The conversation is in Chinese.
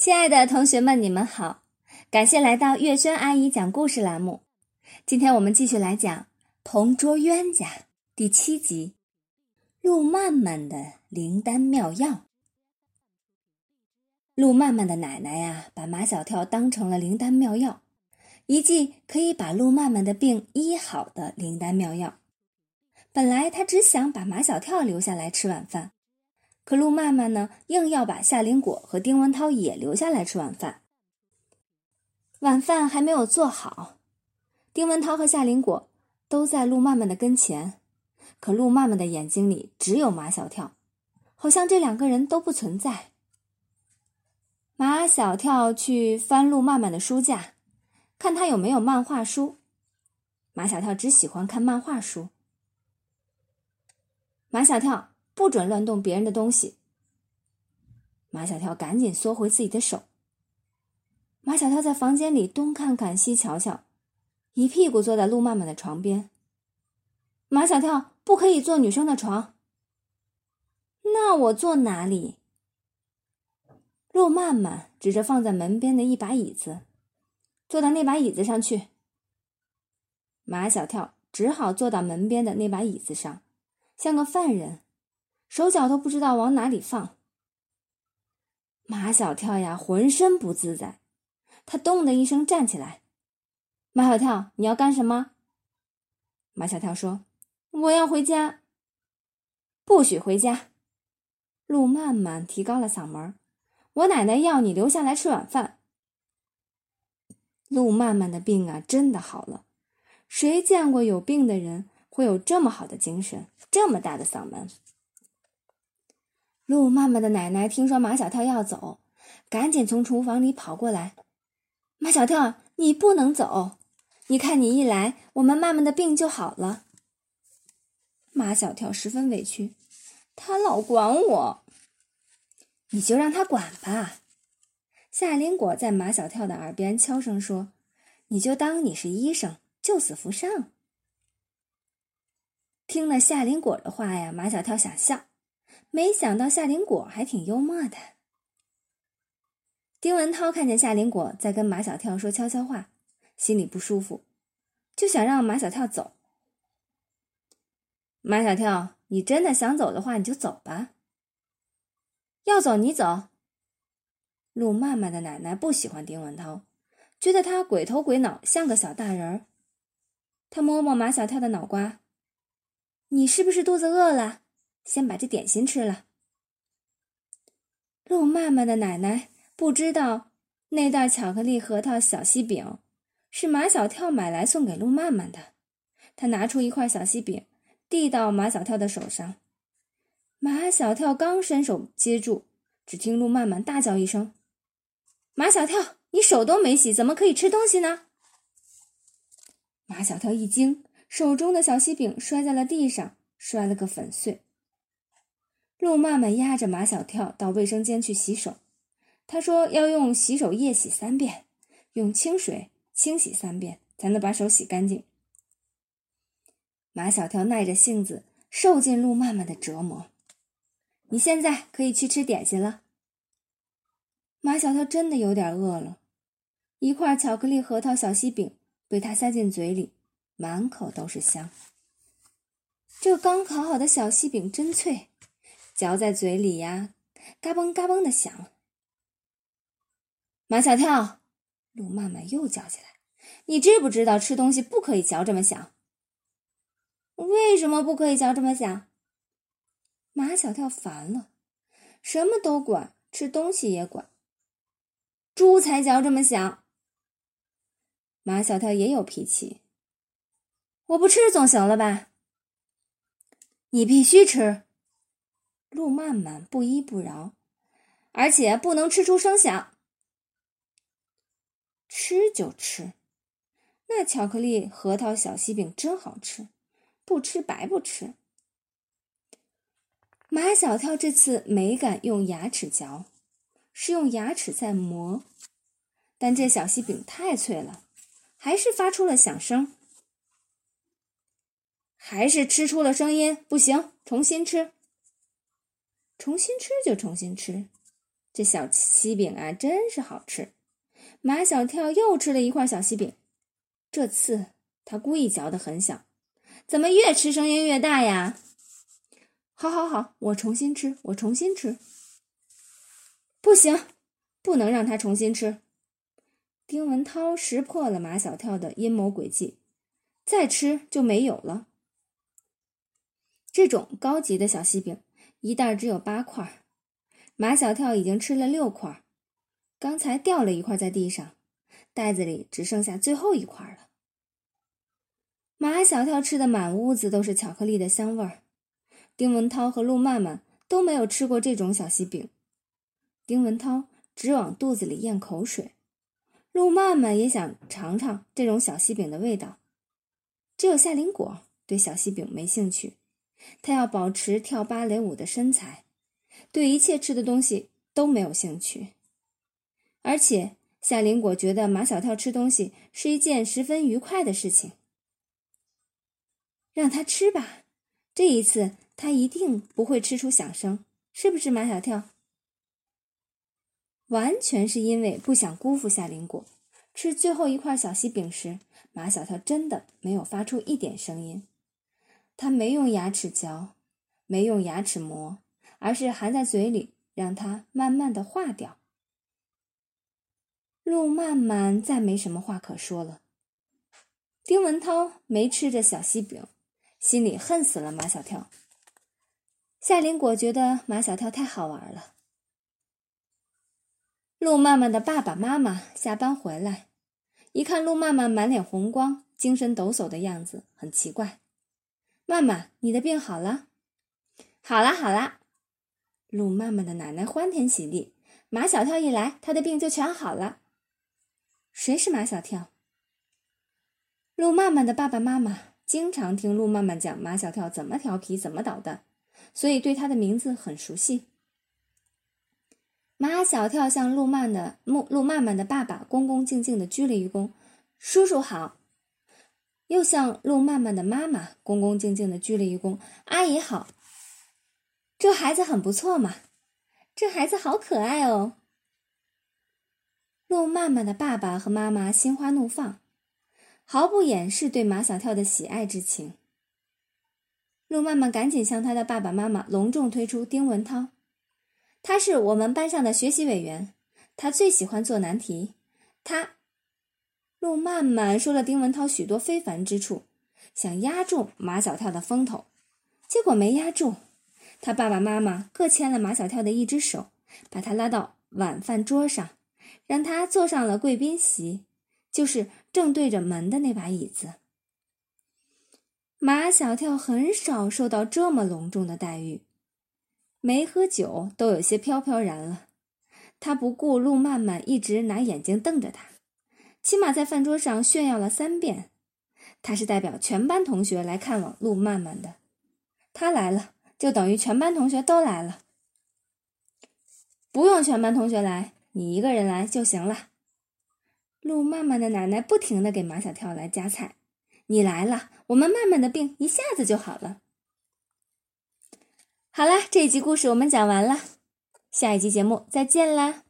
亲爱的同学们，你们好！感谢来到月轩阿姨讲故事栏目。今天我们继续来讲《同桌冤家》第七集《路曼曼的灵丹妙药》。路曼曼的奶奶呀，把马小跳当成了灵丹妙药，一剂可以把路曼曼的病医好的灵丹妙药。本来他只想把马小跳留下来吃晚饭。可陆曼曼呢，硬要把夏林果和丁文涛也留下来吃晚饭。晚饭还没有做好，丁文涛和夏林果都在陆曼曼的跟前，可陆曼曼的眼睛里只有马小跳，好像这两个人都不存在。马小跳去翻陆曼曼的书架，看他有没有漫画书。马小跳只喜欢看漫画书。马小跳。不准乱动别人的东西。马小跳赶紧缩回自己的手。马小跳在房间里东看看西瞧瞧，一屁股坐在陆曼曼的床边。马小跳不可以坐女生的床。那我坐哪里？陆曼曼指着放在门边的一把椅子，坐到那把椅子上去。马小跳只好坐到门边的那把椅子上，像个犯人。手脚都不知道往哪里放。马小跳呀，浑身不自在。他咚的一声站起来。马小跳，你要干什么？马小跳说：“我要回家。”不许回家！陆曼曼提高了嗓门：“我奶奶要你留下来吃晚饭。”陆曼曼的病啊，真的好了。谁见过有病的人会有这么好的精神，这么大的嗓门？陆曼曼的奶奶听说马小跳要走，赶紧从厨房里跑过来。马小跳，你不能走！你看你一来，我们曼曼的病就好了。马小跳十分委屈，他老管我。你就让他管吧。夏林果在马小跳的耳边悄声说：“你就当你是医生，救死扶伤。”听了夏林果的话呀，马小跳想笑。没想到夏林果还挺幽默的。丁文涛看见夏林果在跟马小跳说悄悄话，心里不舒服，就想让马小跳走。马小跳，你真的想走的话，你就走吧。要走你走。陆曼曼的奶奶不喜欢丁文涛，觉得他鬼头鬼脑，像个小大人儿。他摸摸马小跳的脑瓜：“你是不是肚子饿了？”先把这点心吃了。陆曼曼的奶奶不知道那袋巧克力核桃小西饼是马小跳买来送给陆曼曼的。她拿出一块小西饼，递到马小跳的手上。马小跳刚伸手接住，只听陆曼曼大叫一声：“马小跳，你手都没洗，怎么可以吃东西呢？”马小跳一惊，手中的小西饼摔在了地上，摔了个粉碎。陆曼曼压着马小跳到卫生间去洗手，他说要用洗手液洗三遍，用清水清洗三遍，才能把手洗干净。马小跳耐着性子受尽陆曼曼的折磨。你现在可以去吃点心了。马小跳真的有点饿了，一块巧克力核桃小西饼被他塞进嘴里，满口都是香。这刚烤好的小西饼真脆。嚼在嘴里呀，嘎嘣嘎嘣的响。马小跳，陆曼曼又叫起来：“你知不知道吃东西不可以嚼这么响？为什么不可以嚼这么响？”马小跳烦了，什么都管，吃东西也管。猪才嚼这么响。马小跳也有脾气，我不吃总行了吧？你必须吃。路曼曼不依不饶，而且不能吃出声响。吃就吃，那巧克力核桃小西饼真好吃，不吃白不吃。马小跳这次没敢用牙齿嚼，是用牙齿在磨，但这小西饼太脆了，还是发出了响声，还是吃出了声音，不行，重新吃。重新吃就重新吃，这小西饼啊，真是好吃。马小跳又吃了一块小西饼，这次他故意嚼得很小，怎么越吃声音越大呀？好，好，好，我重新吃，我重新吃。不行，不能让他重新吃。丁文涛识破了马小跳的阴谋诡计，再吃就没有了。这种高级的小西饼，一袋只有八块。马小跳已经吃了六块，刚才掉了一块在地上，袋子里只剩下最后一块了。马小跳吃的满屋子都是巧克力的香味儿，丁文涛和陆曼曼都没有吃过这种小西饼，丁文涛直往肚子里咽口水，陆曼曼也想尝尝这种小西饼的味道，只有夏林果对小西饼没兴趣，他要保持跳芭蕾舞的身材。对一切吃的东西都没有兴趣，而且夏林果觉得马小跳吃东西是一件十分愉快的事情。让他吃吧，这一次他一定不会吃出响声，是不是马小跳？完全是因为不想辜负夏林果，吃最后一块小西饼时，马小跳真的没有发出一点声音，他没用牙齿嚼，没用牙齿磨。而是含在嘴里，让它慢慢的化掉。陆曼曼再没什么话可说了。丁文涛没吃着小西饼，心里恨死了马小跳。夏林果觉得马小跳太好玩了。陆曼曼的爸爸妈妈下班回来，一看陆曼曼满脸红光、精神抖擞的样子，很奇怪：“曼曼，你的病好了？”“好啦，好啦。”陆曼曼的奶奶欢天喜地，马小跳一来，他的病就全好了。谁是马小跳？陆曼曼的爸爸妈妈经常听陆曼曼讲马小跳怎么调皮、怎么捣蛋，所以对他的名字很熟悉。马小跳向陆曼的陆陆曼曼的爸爸恭恭敬敬的鞠了一躬：“叔叔好。”又向陆曼曼的妈妈恭恭敬敬的鞠了一躬：“阿姨好。”这孩子很不错嘛，这孩子好可爱哦。陆曼曼的爸爸和妈妈心花怒放，毫不掩饰对马小跳的喜爱之情。陆曼曼赶紧向他的爸爸妈妈隆重推出丁文涛，他是我们班上的学习委员，他最喜欢做难题。他，陆曼曼说了丁文涛许多非凡之处，想压住马小跳的风头，结果没压住。他爸爸妈妈各牵了马小跳的一只手，把他拉到晚饭桌上，让他坐上了贵宾席，就是正对着门的那把椅子。马小跳很少受到这么隆重的待遇，没喝酒都有些飘飘然了。他不顾陆曼曼一直拿眼睛瞪着他，起码在饭桌上炫耀了三遍，他是代表全班同学来看望陆曼曼的。他来了。就等于全班同学都来了，不用全班同学来，你一个人来就行了。陆曼曼的奶奶不停的给马小跳来夹菜，你来了，我们曼曼的病一下子就好了。好啦，这一集故事我们讲完了，下一集节目再见啦。